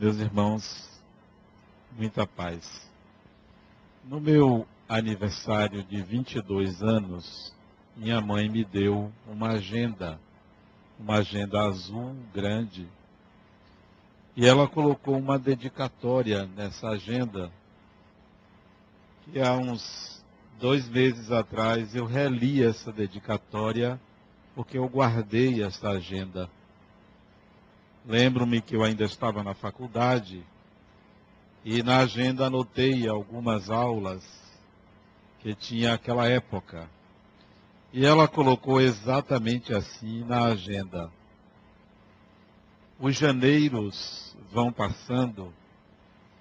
Meus irmãos, muita paz. No meu aniversário de 22 anos, minha mãe me deu uma agenda, uma agenda azul grande. E ela colocou uma dedicatória nessa agenda, que há uns dois meses atrás eu reli essa dedicatória, porque eu guardei essa agenda. Lembro-me que eu ainda estava na faculdade e na agenda anotei algumas aulas que tinha aquela época. E ela colocou exatamente assim na agenda. Os janeiros vão passando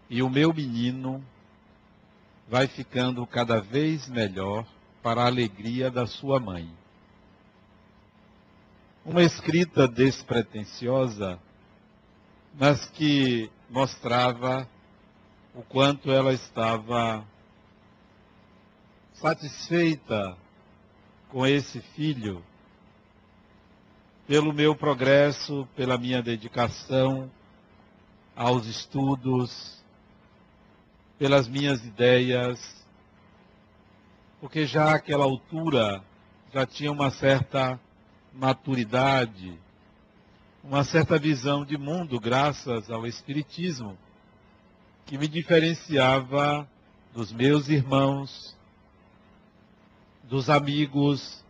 e o meu menino vai ficando cada vez melhor para a alegria da sua mãe. Uma escrita despretensiosa, mas que mostrava o quanto ela estava satisfeita com esse filho, pelo meu progresso, pela minha dedicação aos estudos, pelas minhas ideias, porque já àquela altura já tinha uma certa maturidade, uma certa visão de mundo, graças ao Espiritismo, que me diferenciava dos meus irmãos, dos amigos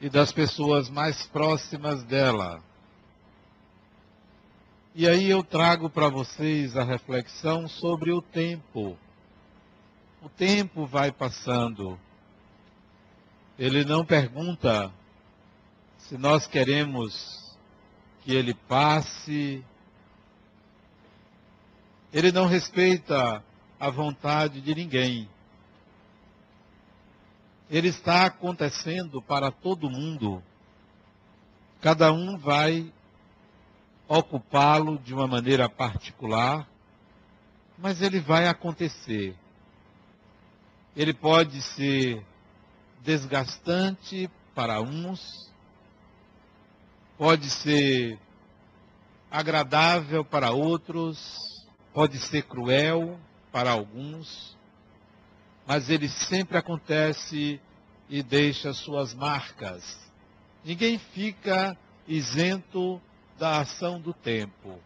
e das pessoas mais próximas dela. E aí eu trago para vocês a reflexão sobre o tempo. O tempo vai passando. Ele não pergunta se nós queremos que ele passe. Ele não respeita a vontade de ninguém ele está acontecendo para todo mundo. Cada um vai ocupá-lo de uma maneira particular, mas ele vai acontecer. Ele pode ser desgastante para uns, pode ser agradável para outros, pode ser cruel para alguns mas ele sempre acontece e deixa suas marcas. Ninguém fica isento da ação do tempo.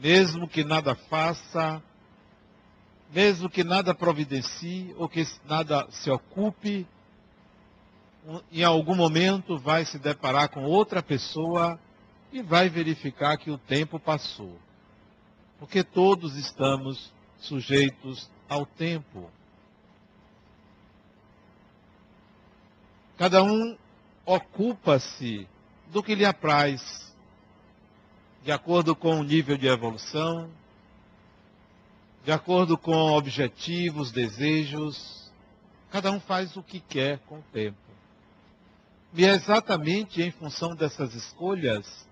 Mesmo que nada faça, mesmo que nada providencie ou que nada se ocupe, em algum momento vai se deparar com outra pessoa e vai verificar que o tempo passou. Porque todos estamos sujeitos ao tempo. Cada um ocupa-se do que lhe apraz, de acordo com o nível de evolução, de acordo com objetivos, desejos. Cada um faz o que quer com o tempo. E é exatamente em função dessas escolhas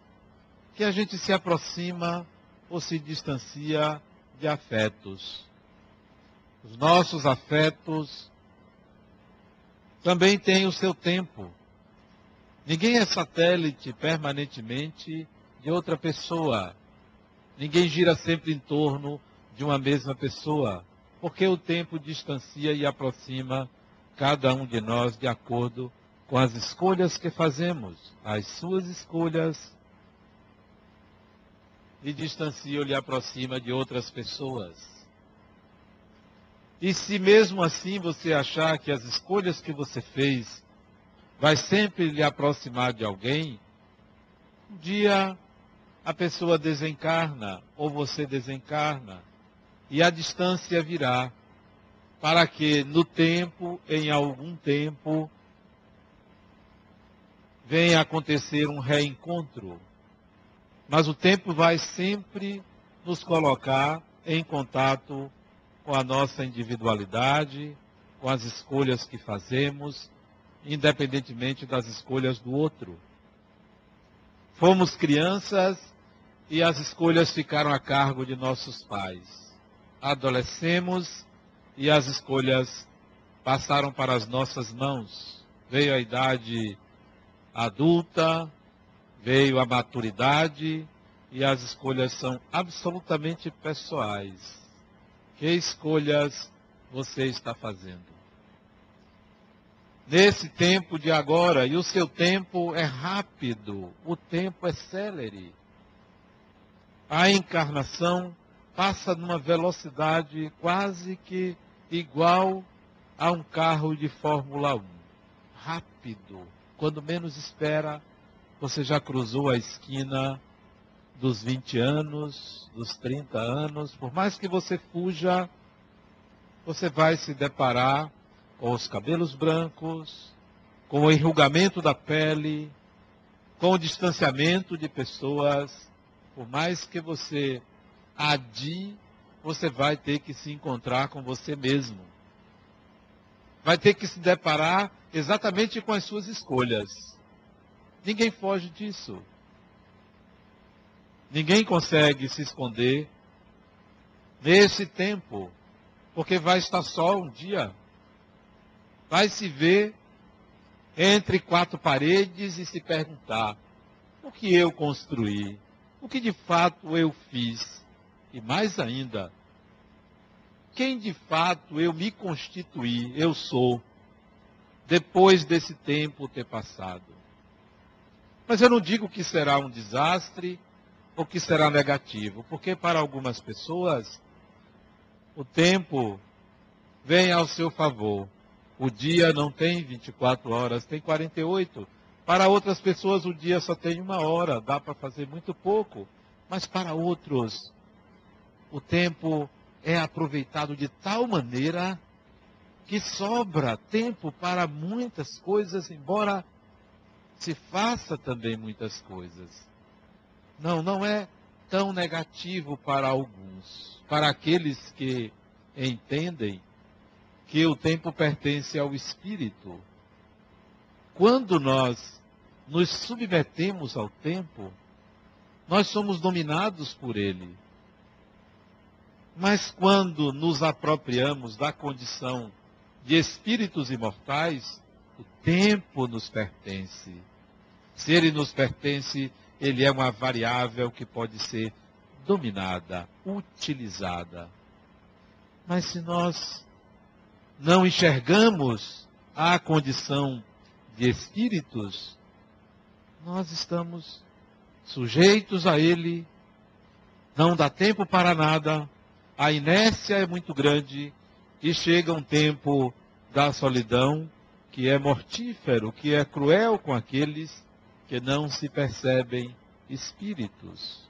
que a gente se aproxima ou se distancia de afetos. Os nossos afetos também tem o seu tempo. Ninguém é satélite permanentemente de outra pessoa. Ninguém gira sempre em torno de uma mesma pessoa, porque o tempo distancia e aproxima cada um de nós de acordo com as escolhas que fazemos, as suas escolhas, e distancia ou lhe aproxima de outras pessoas. E se mesmo assim você achar que as escolhas que você fez vai sempre lhe aproximar de alguém, um dia a pessoa desencarna ou você desencarna e a distância virá para que no tempo, em algum tempo, venha acontecer um reencontro. Mas o tempo vai sempre nos colocar em contato com a nossa individualidade, com as escolhas que fazemos, independentemente das escolhas do outro. Fomos crianças e as escolhas ficaram a cargo de nossos pais. Adolescemos e as escolhas passaram para as nossas mãos. Veio a idade adulta, veio a maturidade e as escolhas são absolutamente pessoais. Que escolhas você está fazendo? Nesse tempo de agora, e o seu tempo é rápido, o tempo é célere. A encarnação passa numa velocidade quase que igual a um carro de Fórmula 1. Rápido. Quando menos espera, você já cruzou a esquina dos 20 anos, dos 30 anos. Por mais que você fuja, você vai se deparar com os cabelos brancos, com o enrugamento da pele, com o distanciamento de pessoas. Por mais que você adie, você vai ter que se encontrar com você mesmo. Vai ter que se deparar exatamente com as suas escolhas. Ninguém foge disso. Ninguém consegue se esconder nesse tempo, porque vai estar só um dia. Vai se ver entre quatro paredes e se perguntar: o que eu construí? O que de fato eu fiz? E mais ainda, quem de fato eu me constituí, eu sou, depois desse tempo ter passado. Mas eu não digo que será um desastre ou que será negativo, porque para algumas pessoas o tempo vem ao seu favor. O dia não tem 24 horas, tem 48. Para outras pessoas o dia só tem uma hora, dá para fazer muito pouco. Mas para outros, o tempo é aproveitado de tal maneira que sobra tempo para muitas coisas, embora se faça também muitas coisas. Não, não é tão negativo para alguns. Para aqueles que entendem que o tempo pertence ao espírito. Quando nós nos submetemos ao tempo, nós somos dominados por ele. Mas quando nos apropriamos da condição de espíritos imortais, o tempo nos pertence. Se ele nos pertence, ele é uma variável que pode ser dominada, utilizada. Mas se nós não enxergamos a condição de espíritos, nós estamos sujeitos a ele, não dá tempo para nada, a inércia é muito grande e chega um tempo da solidão que é mortífero, que é cruel com aqueles que não se percebem espíritos.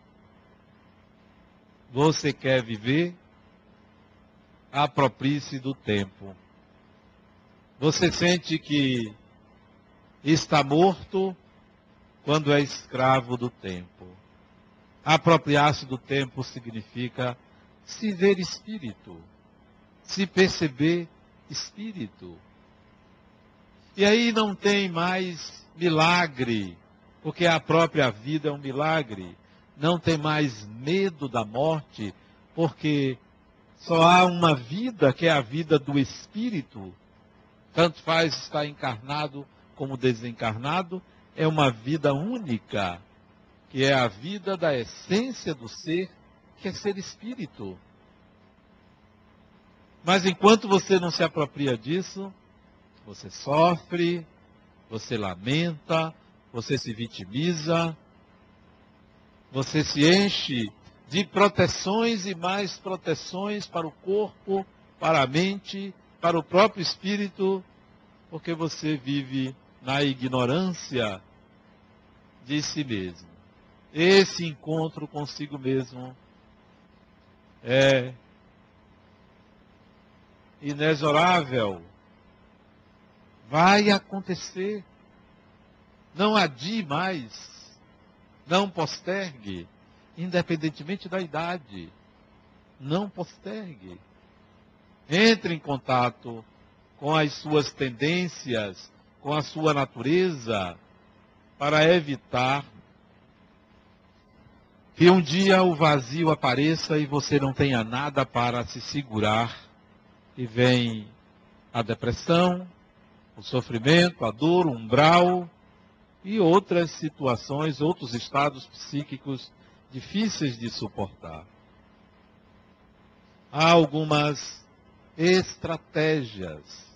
Você quer viver? Aproprie-se do tempo. Você sente que está morto quando é escravo do tempo. Apropriar-se do tempo significa se ver espírito, se perceber espírito. E aí não tem mais milagre, porque a própria vida é um milagre. Não tem mais medo da morte, porque só há uma vida que é a vida do espírito. Tanto faz estar encarnado como desencarnado, é uma vida única, que é a vida da essência do ser quer ser espírito. Mas enquanto você não se apropria disso, você sofre, você lamenta, você se vitimiza, você se enche de proteções e mais proteções para o corpo, para a mente, para o próprio espírito, porque você vive na ignorância de si mesmo. Esse encontro consigo mesmo é inexorável. Vai acontecer. Não adie mais. Não postergue. Independentemente da idade. Não postergue. Entre em contato com as suas tendências, com a sua natureza, para evitar que um dia o vazio apareça e você não tenha nada para se segurar e vem a depressão, o sofrimento, a dor, o umbral e outras situações, outros estados psíquicos difíceis de suportar. Há algumas estratégias.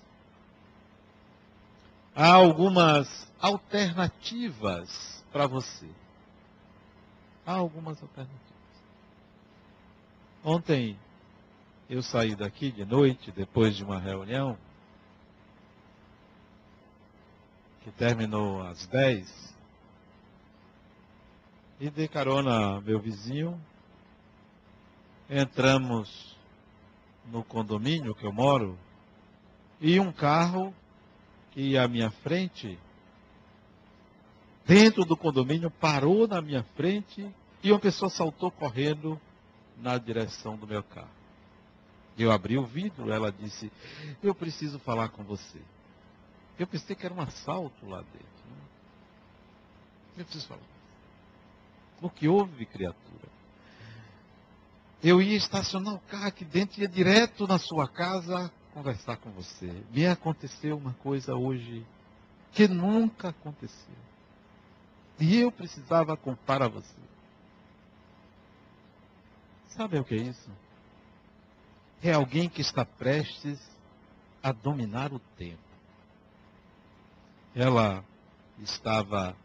Há algumas alternativas para você. Há algumas alternativas. Ontem eu saí daqui de noite, depois de uma reunião, que terminou às 10, e dei carona meu vizinho. Entramos no condomínio que eu moro e um carro que ia à minha frente, dentro do condomínio, parou na minha frente e uma pessoa saltou correndo na direção do meu carro. Eu abri o vidro, ela disse: Eu preciso falar com você. Eu pensei que era um assalto lá dentro. Né? Eu preciso falar. O que houve, criatura? Eu ia estacionar o carro aqui dentro ia direto na sua casa conversar com você. Me aconteceu uma coisa hoje que nunca aconteceu. E eu precisava contar a você. Sabe o que é isso? É alguém que está prestes a dominar o tempo. Ela estava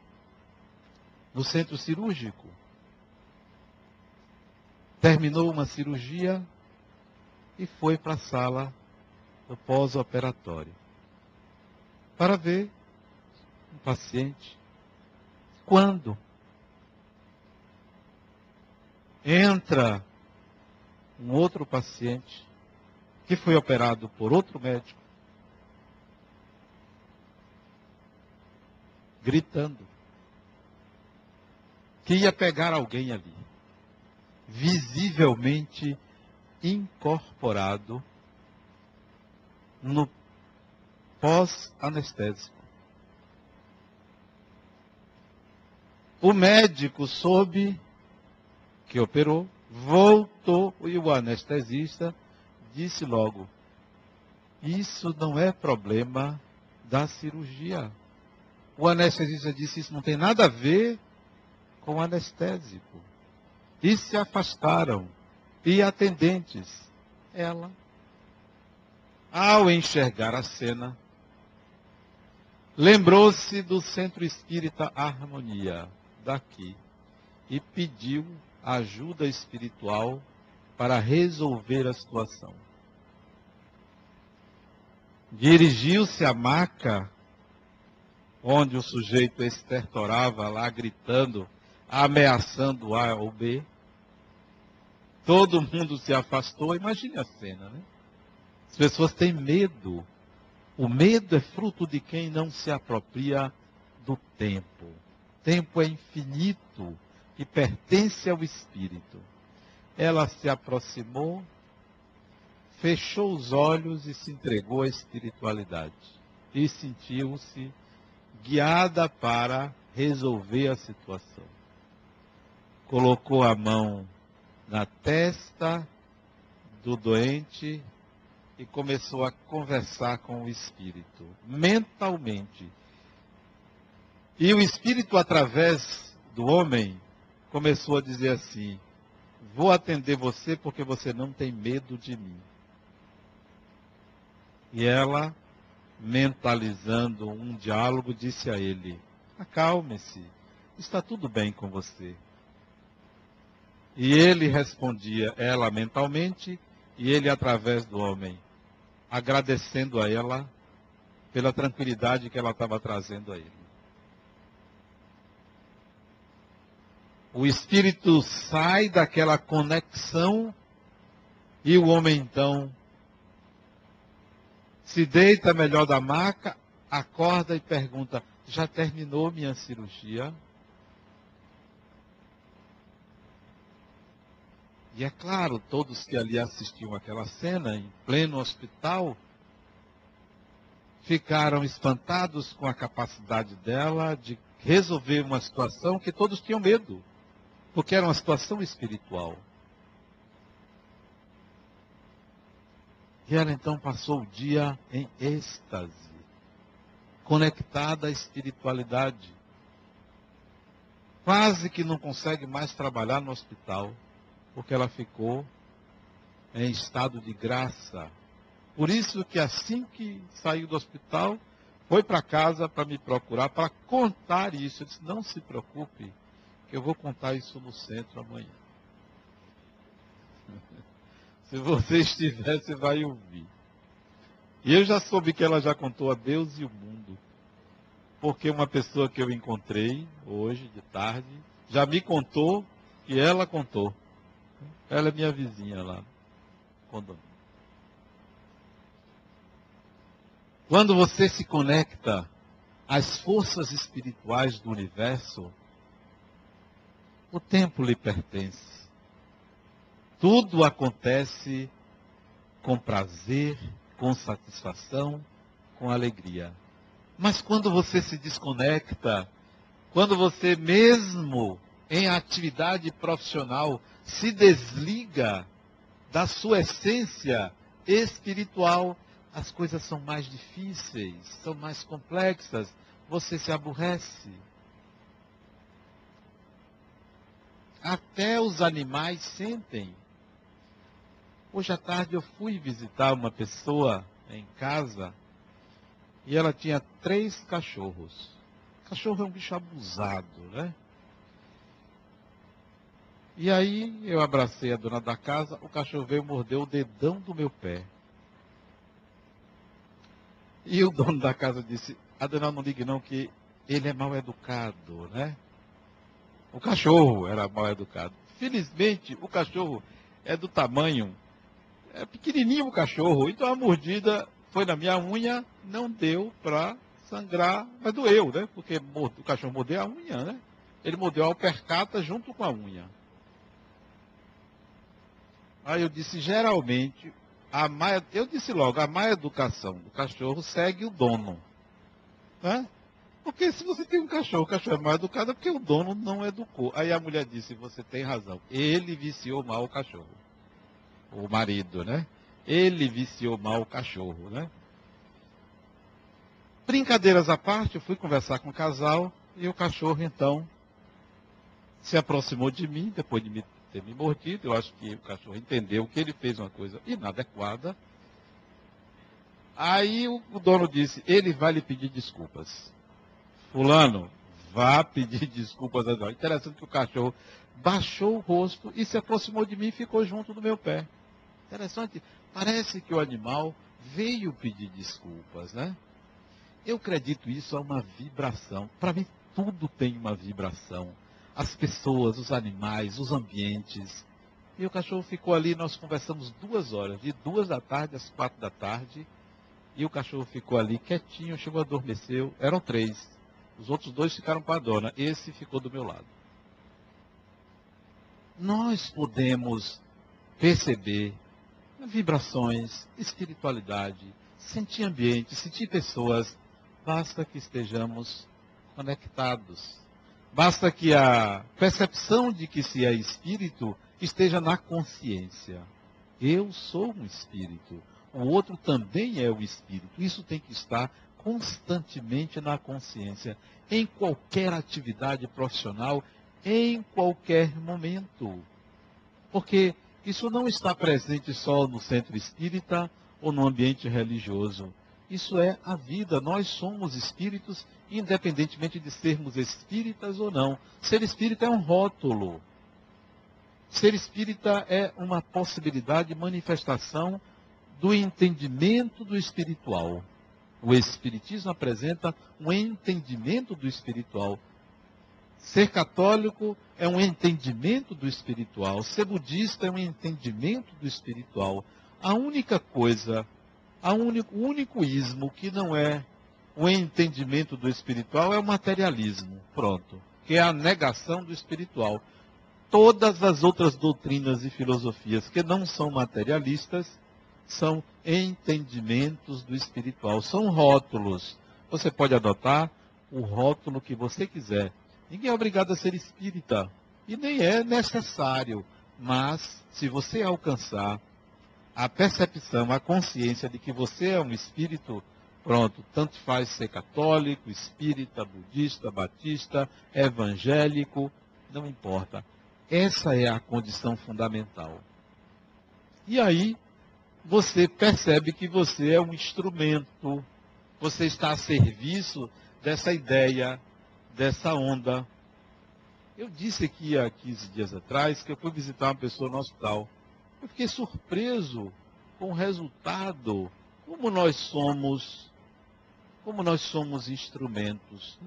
no centro cirúrgico. Terminou uma cirurgia e foi para a sala do pós-operatório para ver um paciente. Quando entra um outro paciente que foi operado por outro médico, gritando que ia pegar alguém ali, visivelmente incorporado no pós-anestésico. O médico soube que operou, voltou e o anestesista disse logo: Isso não é problema da cirurgia. O anestesista disse: Isso não tem nada a ver com anestésico. E se afastaram. E atendentes, ela, ao enxergar a cena, lembrou-se do Centro Espírita Harmonia, daqui, e pediu ajuda espiritual para resolver a situação. Dirigiu-se à maca onde o sujeito estertorava lá gritando ameaçando A ou B. Todo mundo se afastou. Imagine a cena, né? As pessoas têm medo. O medo é fruto de quem não se apropria do tempo. Tempo é infinito e pertence ao espírito. Ela se aproximou, fechou os olhos e se entregou à espiritualidade. E sentiu-se guiada para resolver a situação colocou a mão na testa do doente e começou a conversar com o espírito, mentalmente. E o espírito, através do homem, começou a dizer assim: Vou atender você porque você não tem medo de mim. E ela, mentalizando um diálogo, disse a ele: Acalme-se, está tudo bem com você. E ele respondia, ela mentalmente, e ele através do homem, agradecendo a ela pela tranquilidade que ela estava trazendo a ele. O espírito sai daquela conexão e o homem então se deita melhor da maca, acorda e pergunta: Já terminou minha cirurgia? E é claro, todos que ali assistiam aquela cena, em pleno hospital, ficaram espantados com a capacidade dela de resolver uma situação que todos tinham medo, porque era uma situação espiritual. E ela então passou o dia em êxtase, conectada à espiritualidade. quase que não consegue mais trabalhar no hospital, porque ela ficou em estado de graça. Por isso que assim que saiu do hospital, foi para casa para me procurar, para contar isso. Eu disse, não se preocupe, eu vou contar isso no centro amanhã. se você estiver, você vai ouvir. E eu já soube que ela já contou a Deus e o mundo. Porque uma pessoa que eu encontrei hoje, de tarde, já me contou que ela contou. Ela é minha vizinha lá. Quando você se conecta às forças espirituais do universo, o tempo lhe pertence. Tudo acontece com prazer, com satisfação, com alegria. Mas quando você se desconecta, quando você mesmo em atividade profissional se desliga da sua essência espiritual, as coisas são mais difíceis, são mais complexas, você se aborrece. Até os animais sentem. Hoje à tarde eu fui visitar uma pessoa em casa e ela tinha três cachorros. Cachorro é um bicho abusado, né? E aí eu abracei a dona da casa, o cachorro veio morder o dedão do meu pé. E o dono da casa disse, Adenal, não ligue não, que ele é mal educado, né? O cachorro era mal educado. Felizmente, o cachorro é do tamanho, é pequenininho o cachorro, então a mordida foi na minha unha, não deu para sangrar, mas doeu, né? Porque o cachorro mordeu a unha, né? Ele mordeu a alpercata junto com a unha. Aí eu disse, geralmente, a má, eu disse logo, a má educação do cachorro segue o dono. Né? Porque se você tem um cachorro, o cachorro é mal educado, porque o dono não educou. Aí a mulher disse, você tem razão. Ele viciou mal o cachorro. O marido, né? Ele viciou mal o cachorro, né? Brincadeiras à parte, eu fui conversar com o casal e o cachorro, então, se aproximou de mim, depois de me ter me mordido. Eu acho que o cachorro entendeu que ele fez uma coisa inadequada. Aí o dono disse: ele vai lhe pedir desculpas. Fulano, vá pedir desculpas a Deus. Interessante que o cachorro baixou o rosto e se aproximou de mim e ficou junto do meu pé. Interessante. Parece que o animal veio pedir desculpas, né? Eu acredito isso a uma vibração. Para mim, tudo tem uma vibração as pessoas, os animais, os ambientes. E o cachorro ficou ali, nós conversamos duas horas, de duas da tarde às quatro da tarde. E o cachorro ficou ali quietinho, chegou, adormeceu. Eram três. Os outros dois ficaram com a dona. Esse ficou do meu lado. Nós podemos perceber vibrações, espiritualidade, sentir ambiente, sentir pessoas. Basta que estejamos conectados Basta que a percepção de que se é espírito esteja na consciência. Eu sou um espírito. O outro também é o espírito. Isso tem que estar constantemente na consciência, em qualquer atividade profissional, em qualquer momento. Porque isso não está presente só no centro espírita ou no ambiente religioso. Isso é a vida. Nós somos espíritos, independentemente de sermos espíritas ou não. Ser espírita é um rótulo. Ser espírita é uma possibilidade de manifestação do entendimento do espiritual. O Espiritismo apresenta um entendimento do espiritual. Ser católico é um entendimento do espiritual. Ser budista é um entendimento do espiritual. A única coisa único, o único ismo que não é o entendimento do espiritual é o materialismo, pronto, que é a negação do espiritual. Todas as outras doutrinas e filosofias que não são materialistas são entendimentos do espiritual, são rótulos. Você pode adotar o rótulo que você quiser. Ninguém é obrigado a ser espírita e nem é necessário, mas se você alcançar a percepção, a consciência de que você é um espírito, Pronto, tanto faz ser católico, espírita, budista, batista, evangélico, não importa. Essa é a condição fundamental. E aí, você percebe que você é um instrumento, você está a serviço dessa ideia, dessa onda. Eu disse aqui há 15 dias atrás que eu fui visitar uma pessoa no hospital. Eu fiquei surpreso com o resultado, como nós somos, como nós somos instrumentos.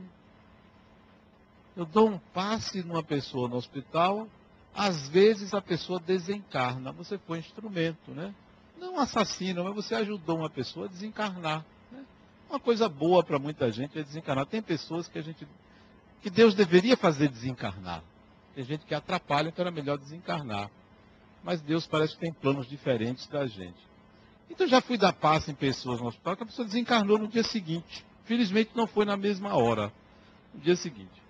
Eu dou um passe numa pessoa no hospital, às vezes a pessoa desencarna. Você foi instrumento, né? Não assassino, mas você ajudou uma pessoa a desencarnar. Né? Uma coisa boa para muita gente é desencarnar. Tem pessoas que a gente que Deus deveria fazer desencarnar. Tem gente que atrapalha, então era melhor desencarnar. Mas Deus parece que tem planos diferentes da gente. Então já fui dar passe em pessoas no hospital que a pessoa desencarnou no dia seguinte. Felizmente não foi na mesma hora, no dia seguinte.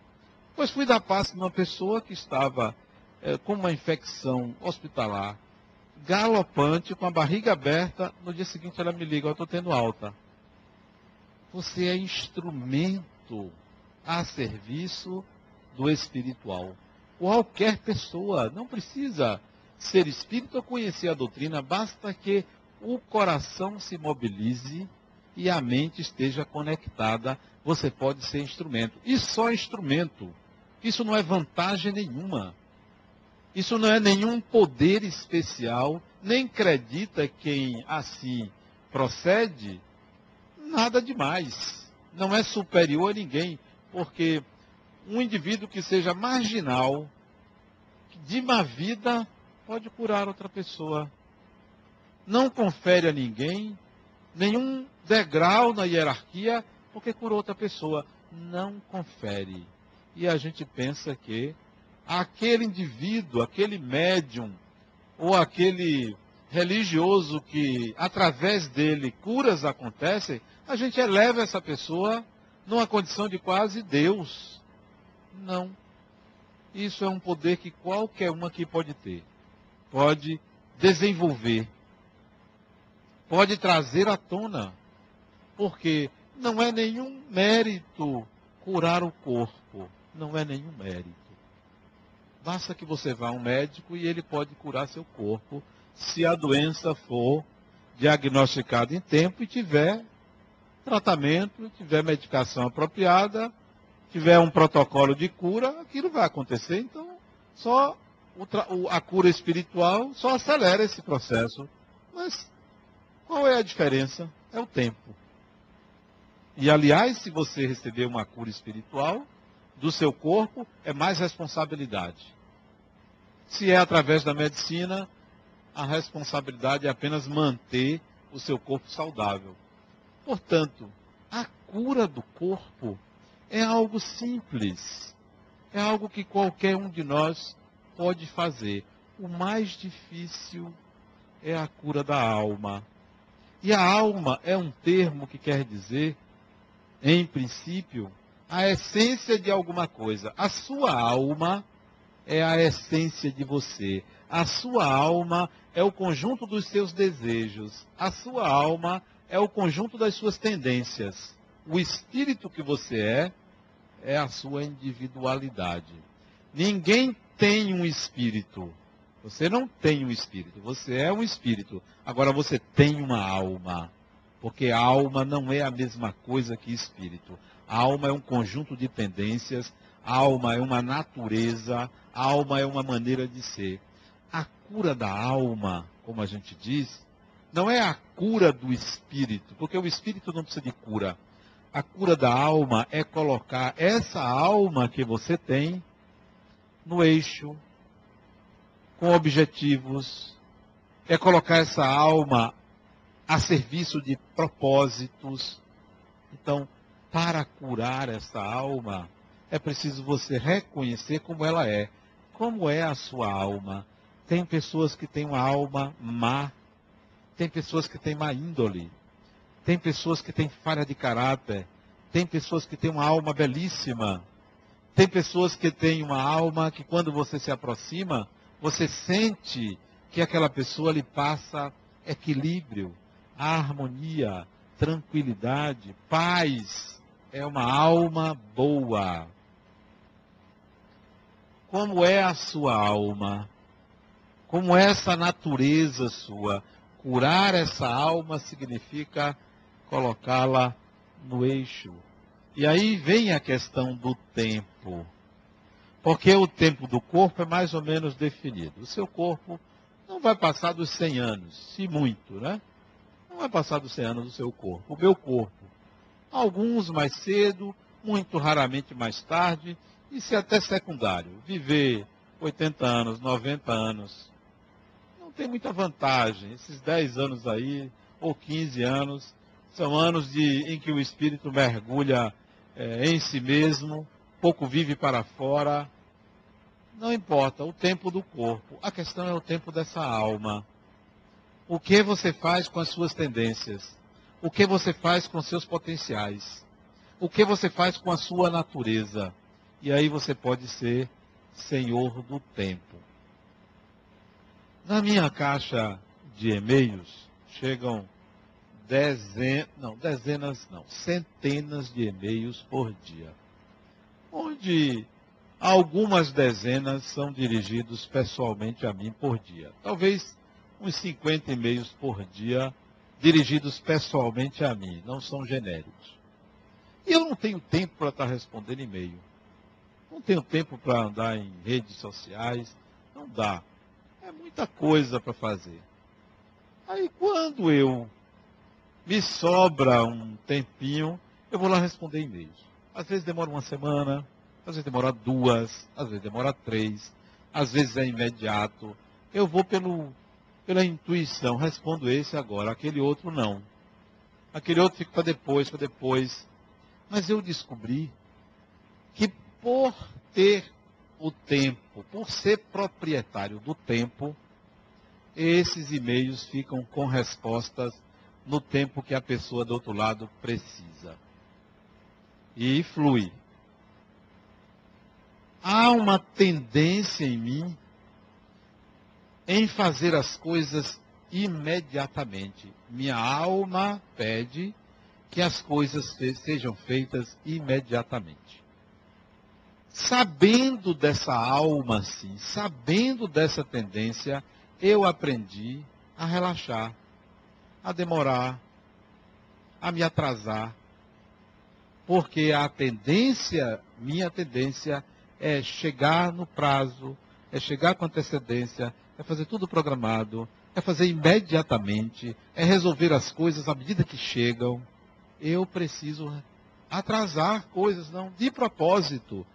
Pois fui dar passe numa pessoa que estava é, com uma infecção hospitalar, galopante, com a barriga aberta. No dia seguinte ela me liga, eu estou tendo alta. Você é instrumento a serviço do espiritual. Qualquer pessoa, não precisa ser espírito ou conhecer a doutrina, basta que o coração se mobilize e a mente esteja conectada, você pode ser instrumento. E só instrumento. Isso não é vantagem nenhuma. Isso não é nenhum poder especial, nem acredita quem assim procede, nada demais. Não é superior a ninguém, porque um indivíduo que seja marginal, de má vida, pode curar outra pessoa. Não confere a ninguém nenhum degrau na hierarquia, porque curou outra pessoa. Não confere e a gente pensa que aquele indivíduo, aquele médium, ou aquele religioso que através dele curas acontecem, a gente eleva essa pessoa numa condição de quase Deus. Não. Isso é um poder que qualquer um aqui pode ter. Pode desenvolver. Pode trazer à tona. Porque não é nenhum mérito curar o corpo não é nenhum mérito. Basta que você vá a um médico e ele pode curar seu corpo se a doença for diagnosticada em tempo e tiver tratamento, tiver medicação apropriada, tiver um protocolo de cura, aquilo vai acontecer. Então, só a cura espiritual só acelera esse processo. Mas qual é a diferença? É o tempo. E aliás, se você receber uma cura espiritual, do seu corpo é mais responsabilidade. Se é através da medicina, a responsabilidade é apenas manter o seu corpo saudável. Portanto, a cura do corpo é algo simples. É algo que qualquer um de nós pode fazer. O mais difícil é a cura da alma. E a alma é um termo que quer dizer, em princípio, a essência de alguma coisa. A sua alma é a essência de você. A sua alma é o conjunto dos seus desejos. A sua alma é o conjunto das suas tendências. O espírito que você é é a sua individualidade. Ninguém tem um espírito. Você não tem um espírito. Você é um espírito. Agora você tem uma alma. Porque alma não é a mesma coisa que espírito. A alma é um conjunto de tendências, a alma é uma natureza, a alma é uma maneira de ser. A cura da alma, como a gente diz, não é a cura do espírito, porque o espírito não precisa de cura. A cura da alma é colocar essa alma que você tem no eixo, com objetivos, é colocar essa alma a serviço de propósitos. Então, para curar essa alma, é preciso você reconhecer como ela é. Como é a sua alma? Tem pessoas que têm uma alma má, tem pessoas que têm má índole, tem pessoas que têm falha de caráter, tem pessoas que têm uma alma belíssima, tem pessoas que têm uma alma que quando você se aproxima, você sente que aquela pessoa lhe passa equilíbrio, harmonia, tranquilidade, paz. É uma alma boa. Como é a sua alma? Como é essa natureza sua? Curar essa alma significa colocá-la no eixo. E aí vem a questão do tempo. Porque o tempo do corpo é mais ou menos definido. O seu corpo não vai passar dos 100 anos, se muito, né? Não vai passar dos 100 anos do seu corpo. O meu corpo. Alguns mais cedo, muito raramente mais tarde, isso é até secundário. Viver 80 anos, 90 anos, não tem muita vantagem. Esses 10 anos aí, ou 15 anos, são anos de, em que o espírito mergulha é, em si mesmo, pouco vive para fora. Não importa o tempo do corpo, a questão é o tempo dessa alma. O que você faz com as suas tendências? O que você faz com seus potenciais? O que você faz com a sua natureza? E aí você pode ser senhor do tempo. Na minha caixa de e-mails chegam dezenas, não, dezenas não, centenas de e-mails por dia. Onde algumas dezenas são dirigidos pessoalmente a mim por dia. Talvez uns 50 e-mails por dia dirigidos pessoalmente a mim, não são genéricos. E eu não tenho tempo para estar respondendo e-mail. Não tenho tempo para andar em redes sociais. Não dá. É muita coisa para fazer. Aí quando eu me sobra um tempinho, eu vou lá responder e-mails. Às vezes demora uma semana, às vezes demora duas, às vezes demora três, às vezes é imediato. Eu vou pelo, pela intuição, respondo esse agora, aquele outro não. Aquele outro fica para depois, para depois. Mas eu descobri que por ter o tempo, por ser proprietário do tempo, esses e-mails ficam com respostas no tempo que a pessoa do outro lado precisa. E flui. Há uma tendência em mim em fazer as coisas imediatamente. Minha alma pede que as coisas sejam feitas imediatamente. Sabendo dessa alma, assim, sabendo dessa tendência, eu aprendi a relaxar, a demorar, a me atrasar. Porque a tendência, minha tendência, é chegar no prazo, é chegar com antecedência, é fazer tudo programado, é fazer imediatamente, é resolver as coisas à medida que chegam. Eu preciso atrasar coisas, não, de propósito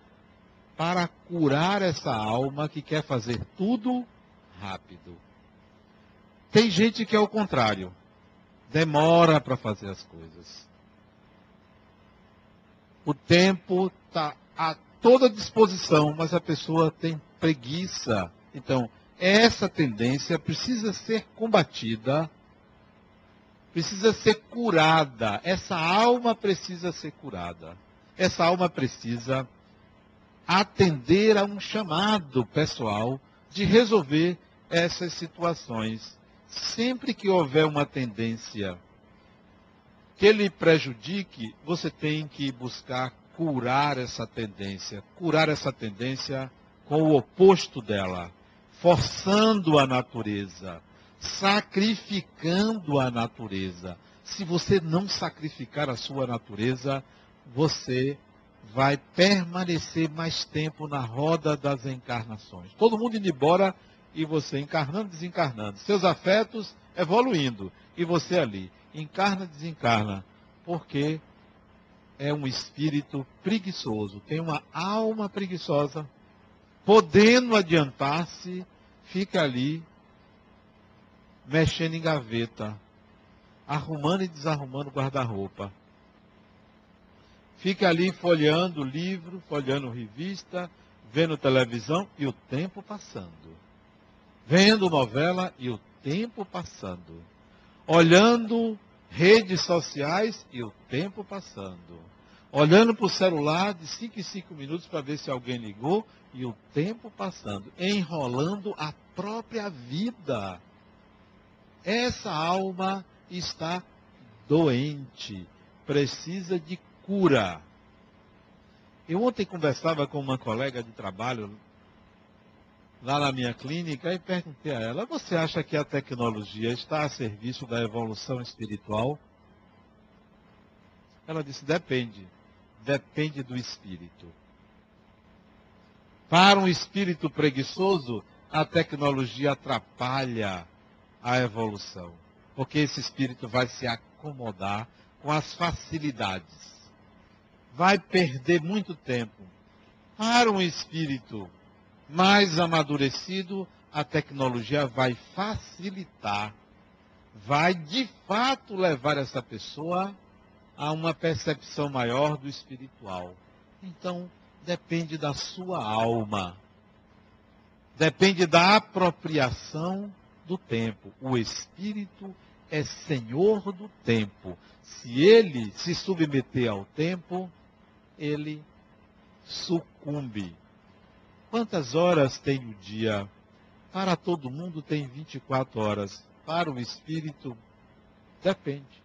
para curar essa alma que quer fazer tudo rápido. Tem gente que é o contrário. Demora para fazer as coisas. O tempo está a toda disposição, mas a pessoa tem preguiça. Então, essa tendência precisa ser combatida, precisa ser curada. Essa alma precisa ser curada. Essa alma precisa atender a um chamado pessoal de resolver essas situações. Sempre que houver uma tendência que lhe prejudique, você tem que buscar curar essa tendência, curar essa tendência com o oposto dela, forçando a natureza, sacrificando a natureza. Se você não sacrificar a sua natureza, você vai permanecer mais tempo na roda das encarnações. Todo mundo indo embora e você encarnando, desencarnando. Seus afetos evoluindo e você ali. Encarna, desencarna. Porque é um espírito preguiçoso, tem uma alma preguiçosa, podendo adiantar-se, fica ali mexendo em gaveta, arrumando e desarrumando guarda-roupa fica ali folheando livro, folheando revista, vendo televisão e o tempo passando. Vendo novela e o tempo passando. Olhando redes sociais e o tempo passando. Olhando para o celular de 5 em 5 minutos para ver se alguém ligou e o tempo passando. Enrolando a própria vida. Essa alma está doente, precisa de cura. Eu ontem conversava com uma colega de trabalho lá na minha clínica e perguntei a ela: Você acha que a tecnologia está a serviço da evolução espiritual? Ela disse: Depende. Depende do espírito. Para um espírito preguiçoso, a tecnologia atrapalha a evolução. Porque esse espírito vai se acomodar com as facilidades. Vai perder muito tempo. Para um espírito mais amadurecido, a tecnologia vai facilitar, vai de fato levar essa pessoa a uma percepção maior do espiritual. Então, depende da sua alma. Depende da apropriação do tempo. O espírito é senhor do tempo. Se ele se submeter ao tempo, ele sucumbe. Quantas horas tem o dia? Para todo mundo tem 24 horas. Para o espírito, depende.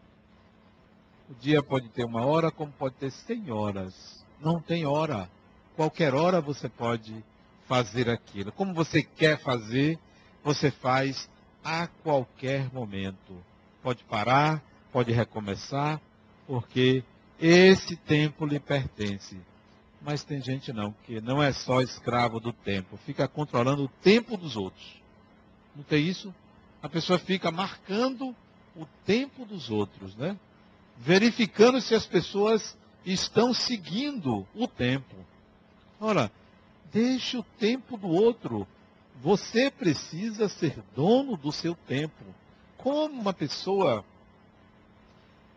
O dia pode ter uma hora, como pode ter 100 horas. Não tem hora. Qualquer hora você pode fazer aquilo. Como você quer fazer, você faz a qualquer momento. Pode parar, pode recomeçar, porque esse tempo lhe pertence. Mas tem gente não, que não é só escravo do tempo, fica controlando o tempo dos outros. Não tem isso? A pessoa fica marcando o tempo dos outros, né? Verificando se as pessoas estão seguindo o tempo. Ora, deixe o tempo do outro. Você precisa ser dono do seu tempo. Como uma pessoa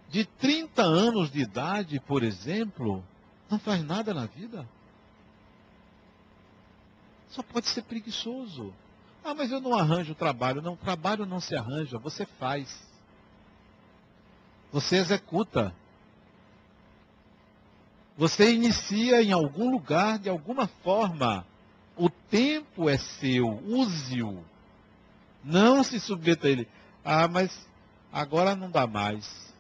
de 30 anos de idade, por exemplo, não faz nada na vida? Só pode ser preguiçoso. Ah, mas eu não arranjo trabalho. Não, trabalho não se arranja, você faz. Você executa. Você inicia em algum lugar, de alguma forma. O tempo é seu, use-o. Não se submeta a ele. Ah, mas agora não dá mais.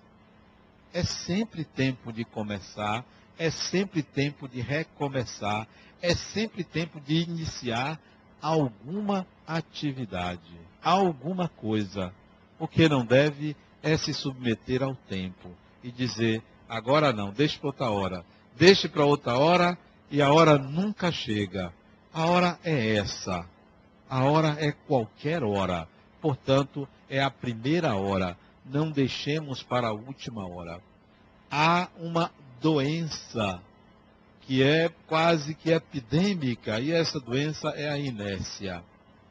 É sempre tempo de começar, é sempre tempo de recomeçar, é sempre tempo de iniciar alguma atividade, alguma coisa. O que não deve é se submeter ao tempo e dizer, agora não, deixe para outra hora. Deixe para outra hora e a hora nunca chega. A hora é essa. A hora é qualquer hora. Portanto, é a primeira hora. Não deixemos para a última hora. Há uma doença que é quase que epidêmica, e essa doença é a inércia.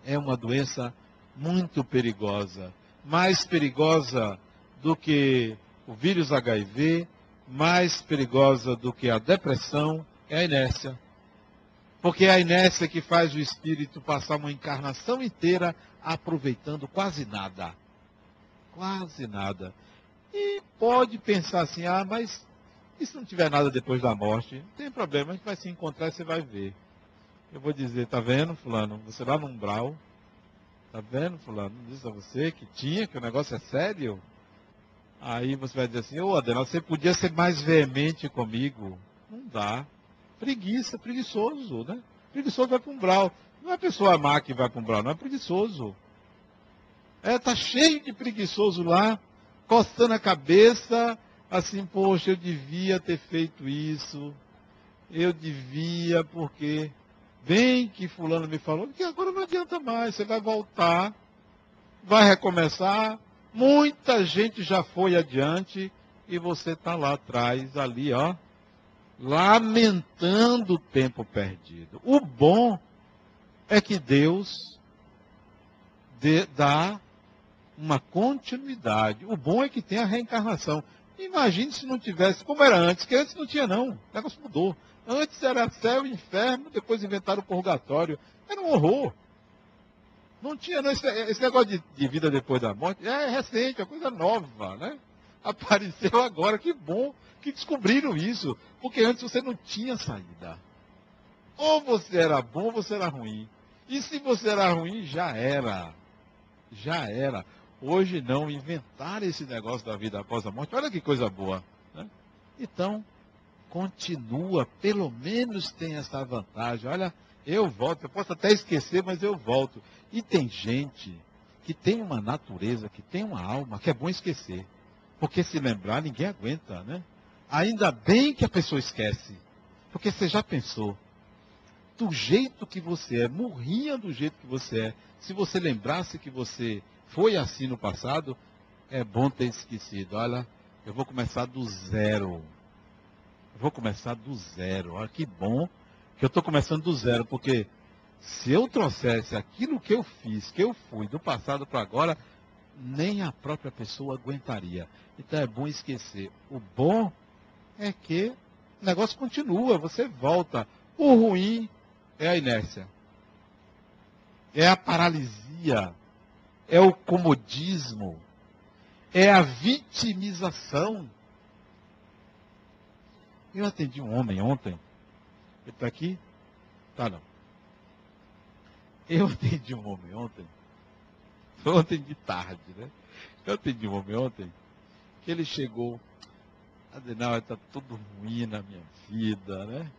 É uma doença muito perigosa, mais perigosa do que o vírus HIV, mais perigosa do que a depressão, é a inércia. Porque é a inércia que faz o espírito passar uma encarnação inteira aproveitando quase nada. Quase nada. E pode pensar assim, ah, mas e se não tiver nada depois da morte? Não tem problema, a gente vai se encontrar e você vai ver. Eu vou dizer, tá vendo, fulano? Você lá no umbral. Tá vendo, fulano? Diz a você que tinha, que o negócio é sério. Aí você vai dizer assim, ô Adela, você podia ser mais veemente comigo. Não dá. Preguiça, preguiçoso, né? Preguiçoso vai para um umbral. Não é pessoa má que vai para um umbral, não é preguiçoso. É, tá cheio de preguiçoso lá, coçando a cabeça, assim, poxa, eu devia ter feito isso, eu devia, porque bem que fulano me falou, que agora não adianta mais, você vai voltar, vai recomeçar, muita gente já foi adiante e você está lá atrás, ali, ó, lamentando o tempo perdido. O bom é que Deus dá uma continuidade. O bom é que tem a reencarnação. Imagine se não tivesse, como era antes, que antes não tinha não, o negócio mudou. Antes era céu e inferno, depois inventaram o purgatório. Era um horror. Não tinha não, esse, esse negócio de, de, vida depois da morte, é recente, é coisa nova, né? Apareceu agora, que bom que descobriram isso, porque antes você não tinha saída. Ou você era bom ou você era ruim. E se você era ruim, já era. Já era. Hoje não, inventaram esse negócio da vida após a morte. Olha que coisa boa. Né? Então, continua, pelo menos tem essa vantagem. Olha, eu volto, eu posso até esquecer, mas eu volto. E tem gente que tem uma natureza, que tem uma alma, que é bom esquecer. Porque se lembrar, ninguém aguenta, né? Ainda bem que a pessoa esquece. Porque você já pensou, do jeito que você é, morria do jeito que você é. Se você lembrasse que você foi assim no passado, é bom ter esquecido. Olha, eu vou começar do zero. Eu vou começar do zero. Olha que bom que eu estou começando do zero, porque se eu trouxesse aquilo que eu fiz, que eu fui do passado para agora, nem a própria pessoa aguentaria. Então é bom esquecer. O bom é que o negócio continua, você volta. O ruim é a inércia. É a paralisia. É o comodismo. É a vitimização. Eu atendi um homem ontem. Ele está aqui? Tá não. Eu atendi um homem ontem. Ontem de tarde, né? Eu atendi um homem ontem que ele chegou. Adenal, está tudo ruim na minha vida, né?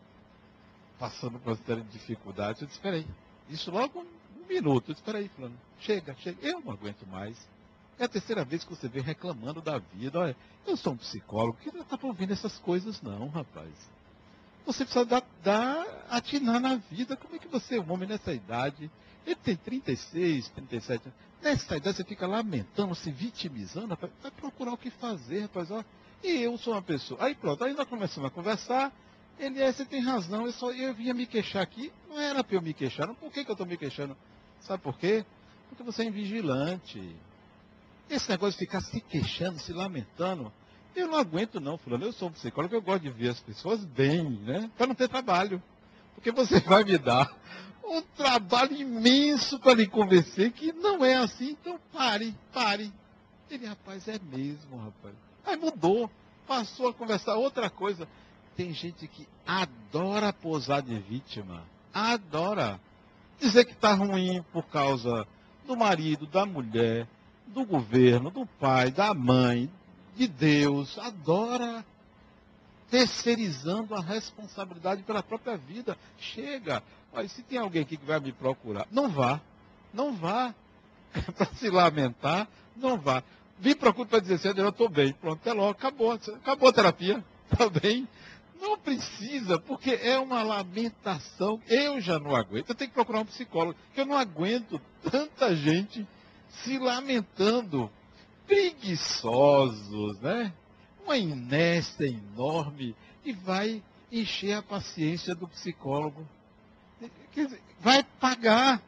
Passando por uma série de dificuldades. Eu disse, espera aí. Isso logo um, minuto. Eu disse, espera aí, fulano. Chega, chega. Eu não aguento mais. É a terceira vez que você vem reclamando da vida. Olha, eu sou um psicólogo que não está ouvindo essas coisas, não, rapaz. Você precisa dar, dar, atinar na vida. Como é que você é um homem nessa idade? Ele tem 36, 37 anos. Nessa idade você fica lamentando, se vitimizando, rapaz. Vai procurar o que fazer, rapaz. Ó. E eu sou uma pessoa. Aí pronto, aí nós começamos a conversar. Ele é, você tem razão, eu, só, eu vinha me queixar aqui. Não era para eu me queixar. Por que, que eu estou me queixando? Sabe por quê? Porque você é invigilante. Esse negócio de ficar se queixando, se lamentando, eu não aguento não, fulano. Eu sou um psicólogo, eu gosto de ver as pessoas bem, né? Para não ter trabalho. Porque você vai me dar um trabalho imenso para lhe convencer que não é assim. Então pare, pare. Ele, rapaz, é mesmo, rapaz. Aí mudou. Passou a conversar outra coisa. Tem gente que adora posar de vítima. Adora. Dizer que está ruim por causa do marido, da mulher, do governo, do pai, da mãe, de Deus. Adora terceirizando a responsabilidade pela própria vida. Chega. Olha, se tem alguém aqui que vai me procurar, não vá. Não vá. para se lamentar, não vá. Me procure para dizer assim, eu estou bem. Pronto, até logo, acabou. Acabou a terapia. Está bem? Não precisa, porque é uma lamentação. Eu já não aguento. Eu tenho que procurar um psicólogo, porque eu não aguento tanta gente se lamentando. Preguiçosos, né? Uma inércia enorme e vai encher a paciência do psicólogo. Quer dizer, vai pagar,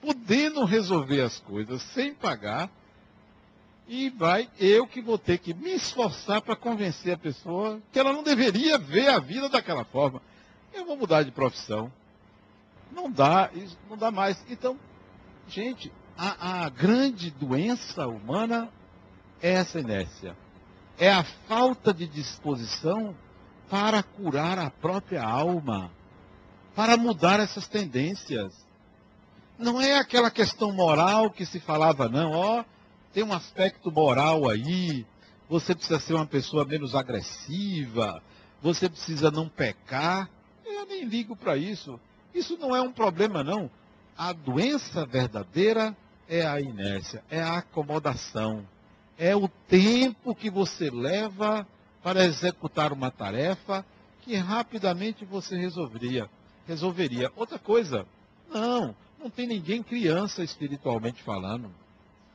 podendo resolver as coisas sem pagar, e vai eu que vou ter que me esforçar para convencer a pessoa que ela não deveria ver a vida daquela forma. Eu vou mudar de profissão. Não dá, não dá mais. Então, gente, a, a grande doença humana é essa inércia. É a falta de disposição para curar a própria alma, para mudar essas tendências. Não é aquela questão moral que se falava, não, ó. Tem um aspecto moral aí, você precisa ser uma pessoa menos agressiva, você precisa não pecar. Eu nem ligo para isso. Isso não é um problema, não. A doença verdadeira é a inércia, é a acomodação, é o tempo que você leva para executar uma tarefa que rapidamente você resolveria. resolveria. Outra coisa, não, não tem ninguém criança espiritualmente falando.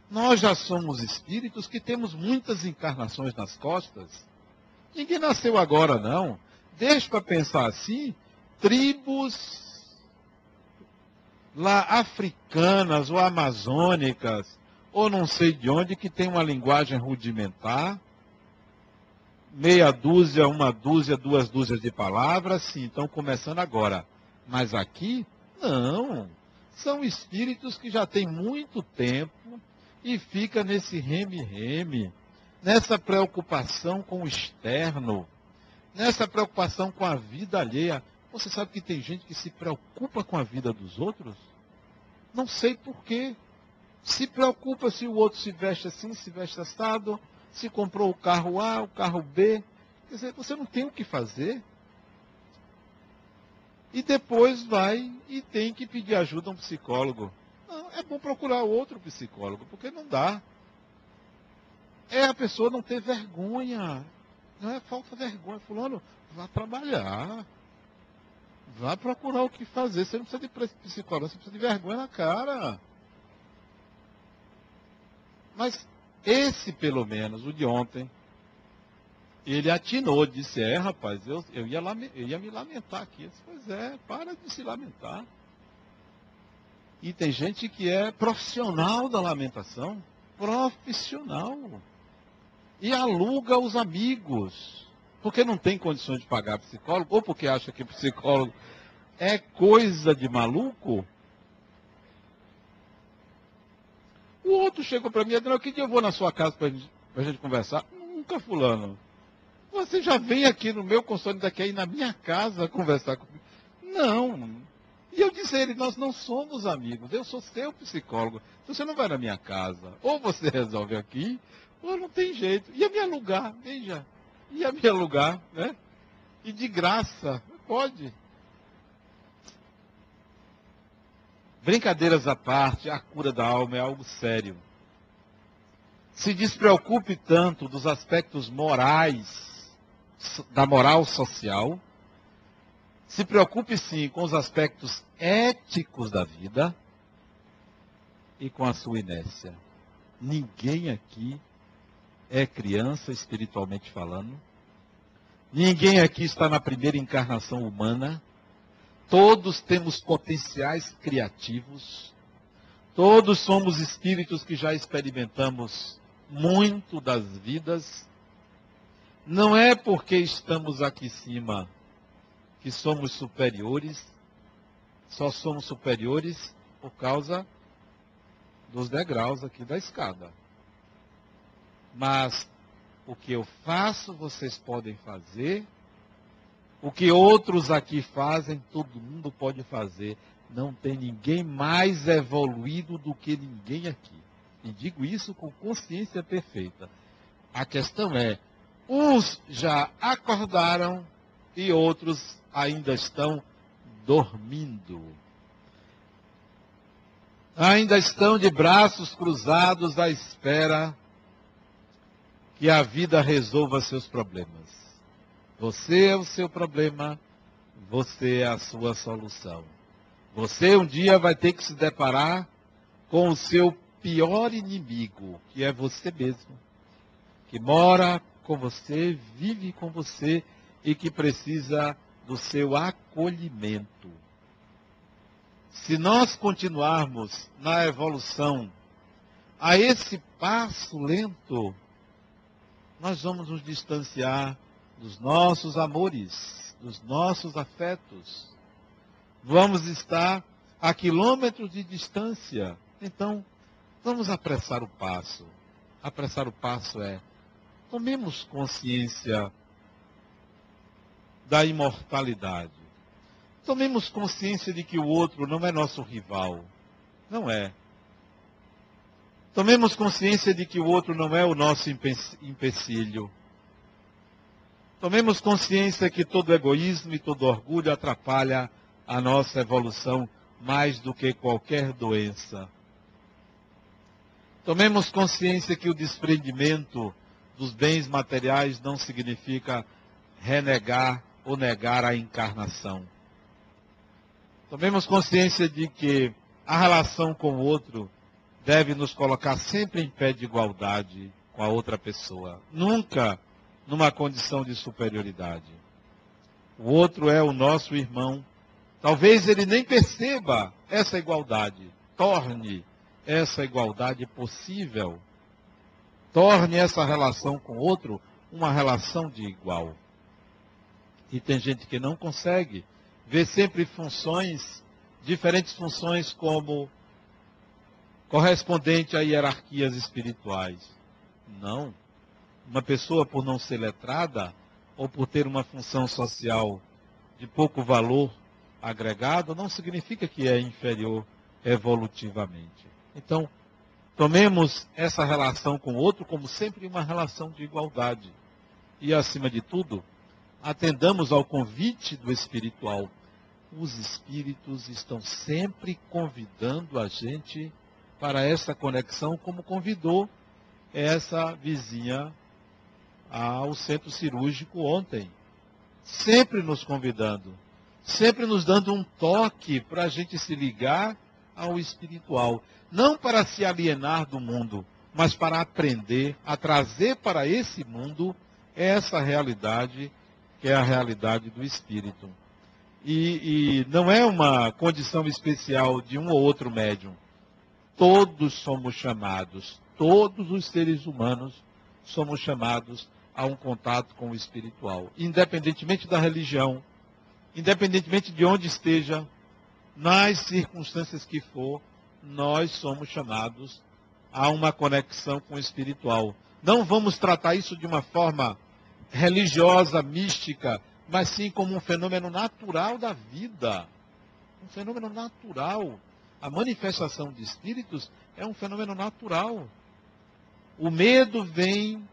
Nós já somos espíritos que temos muitas encarnações nas costas. Ninguém nasceu agora, não. Deixa para pensar assim, tribos lá africanas ou amazônicas, ou não sei de onde, que tem uma linguagem rudimentar, meia dúzia, uma dúzia, duas dúzias de palavras, sim, estão começando agora. Mas aqui, não. São espíritos que já têm muito tempo, e fica nesse reme-reme, nessa preocupação com o externo, nessa preocupação com a vida alheia. Você sabe que tem gente que se preocupa com a vida dos outros? Não sei porquê. Se preocupa se o outro se veste assim, se veste assado, se comprou o carro A, o carro B. Quer dizer, você não tem o que fazer. E depois vai e tem que pedir ajuda a um psicólogo. Não, é bom procurar outro psicólogo, porque não dá. É a pessoa não ter vergonha. Não é falta de vergonha. Fulano, vá trabalhar. Vá procurar o que fazer. Você não precisa de psicólogo, você precisa de vergonha na cara. Mas esse, pelo menos, o de ontem, ele atinou, disse, é, rapaz, eu, eu, ia, eu ia me lamentar aqui. Eu disse, pois é, para de se lamentar. E tem gente que é profissional da lamentação. Profissional. E aluga os amigos. Porque não tem condições de pagar psicólogo, ou porque acha que psicólogo é coisa de maluco. O outro chegou para mim e disse, que dia eu vou na sua casa para a gente conversar? Nunca, fulano. Você já vem aqui no meu consultório daqui aí na minha casa conversar comigo? Não. E eu disse a ele, nós não somos amigos, eu sou seu psicólogo. Você não vai na minha casa. Ou você resolve aqui, ou não tem jeito. Ia me alugar, veja. Ia me alugar, né? E de graça, pode. Brincadeiras à parte, a cura da alma é algo sério. Se despreocupe tanto dos aspectos morais, da moral social. Se preocupe sim com os aspectos éticos da vida e com a sua inércia. Ninguém aqui é criança espiritualmente falando. Ninguém aqui está na primeira encarnação humana. Todos temos potenciais criativos. Todos somos espíritos que já experimentamos muito das vidas. Não é porque estamos aqui em cima que somos superiores, só somos superiores por causa dos degraus aqui da escada. Mas o que eu faço, vocês podem fazer o que outros aqui fazem, todo mundo pode fazer. Não tem ninguém mais evoluído do que ninguém aqui. E digo isso com consciência perfeita. A questão é, uns já acordaram e outros ainda estão dormindo. Ainda estão de braços cruzados à espera que a vida resolva seus problemas. Você é o seu problema, você é a sua solução. Você um dia vai ter que se deparar com o seu pior inimigo, que é você mesmo, que mora com você, vive com você e que precisa do seu acolhimento. Se nós continuarmos na evolução a esse passo lento, nós vamos nos distanciar dos nossos amores, dos nossos afetos. Vamos estar a quilômetros de distância. Então, vamos apressar o passo. Apressar o passo é tomemos consciência da imortalidade. Tomemos consciência de que o outro não é nosso rival. Não é. Tomemos consciência de que o outro não é o nosso empecilho. Tomemos consciência que todo egoísmo e todo orgulho atrapalha a nossa evolução mais do que qualquer doença. Tomemos consciência que o desprendimento dos bens materiais não significa renegar ou negar a encarnação. Tomemos consciência de que a relação com o outro deve nos colocar sempre em pé de igualdade com a outra pessoa. Nunca numa condição de superioridade. O outro é o nosso irmão. Talvez ele nem perceba essa igualdade. Torne essa igualdade possível. Torne essa relação com o outro uma relação de igual. E tem gente que não consegue. Vê sempre funções, diferentes funções como correspondente a hierarquias espirituais. Não. Uma pessoa, por não ser letrada, ou por ter uma função social de pouco valor agregado, não significa que é inferior evolutivamente. Então, Tomemos essa relação com o outro como sempre uma relação de igualdade. E, acima de tudo, atendamos ao convite do espiritual. Os espíritos estão sempre convidando a gente para essa conexão, como convidou essa vizinha ao centro cirúrgico ontem. Sempre nos convidando, sempre nos dando um toque para a gente se ligar ao espiritual. Não para se alienar do mundo, mas para aprender a trazer para esse mundo essa realidade que é a realidade do espírito. E, e, não é uma condição especial de um ou outro médium. Todos somos chamados, todos os seres humanos somos chamados a um contato com o espiritual, independentemente da religião, independentemente de onde esteja, nas circunstâncias que for, nós somos chamados a uma conexão com o espiritual. Não vamos tratar isso de uma forma religiosa, mística, mas sim como um fenômeno natural da vida. Um fenômeno natural. A manifestação de espíritos é um fenômeno natural. O medo vem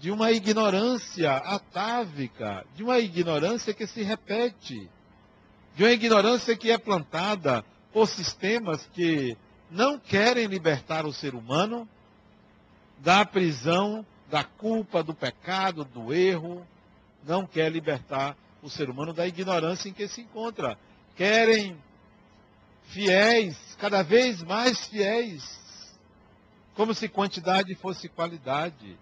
de uma ignorância atávica, de uma ignorância que se repete, de uma ignorância que é plantada por sistemas que não querem libertar o ser humano da prisão, da culpa, do pecado, do erro, não quer libertar o ser humano da ignorância em que se encontra. Querem fiéis, cada vez mais fiéis, como se quantidade fosse qualidade.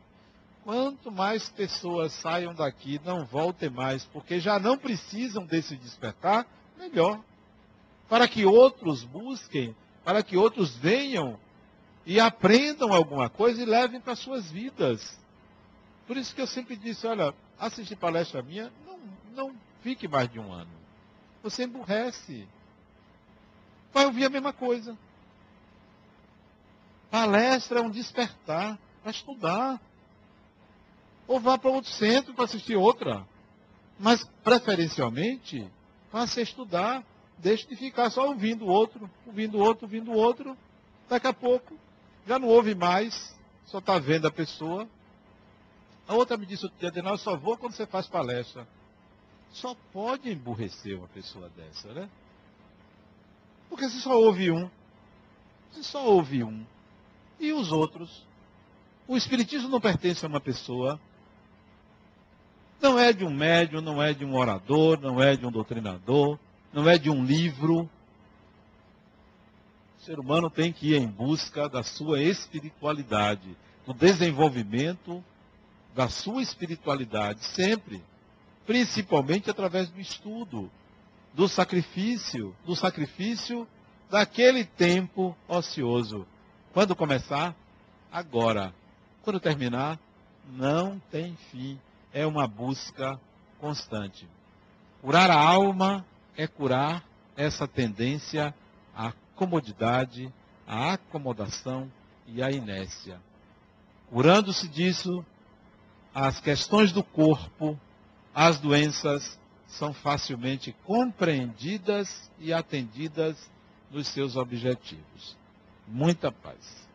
Quanto mais pessoas saiam daqui, não voltem mais, porque já não precisam desse despertar, melhor. Para que outros busquem, para que outros venham e aprendam alguma coisa e levem para suas vidas. Por isso que eu sempre disse, olha, assistir palestra minha, não, não fique mais de um ano. Você emburrece. Vai ouvir a mesma coisa. Palestra é um despertar para estudar. Ou vá para outro centro para assistir outra. Mas, preferencialmente, passe a estudar. Deixe de ficar só ouvindo o outro, ouvindo o outro, ouvindo o outro. Daqui a pouco, já não ouve mais, só está vendo a pessoa. A outra me disse, eu só vou quando você faz palestra. Só pode emburrecer uma pessoa dessa, né? Porque você só ouve um. Você só ouve um. E os outros? O Espiritismo não pertence a uma pessoa. Não é de um médium, não é de um orador, não é de um doutrinador, não é de um livro. O ser humano tem que ir em busca da sua espiritualidade, do desenvolvimento da sua espiritualidade, sempre. Principalmente através do estudo, do sacrifício, do sacrifício daquele tempo ocioso. Quando começar? Agora. Quando terminar? Não tem fim. É uma busca constante. Curar a alma é curar essa tendência à comodidade, à acomodação e à inércia. Curando-se disso, as questões do corpo, as doenças, são facilmente compreendidas e atendidas nos seus objetivos. Muita paz.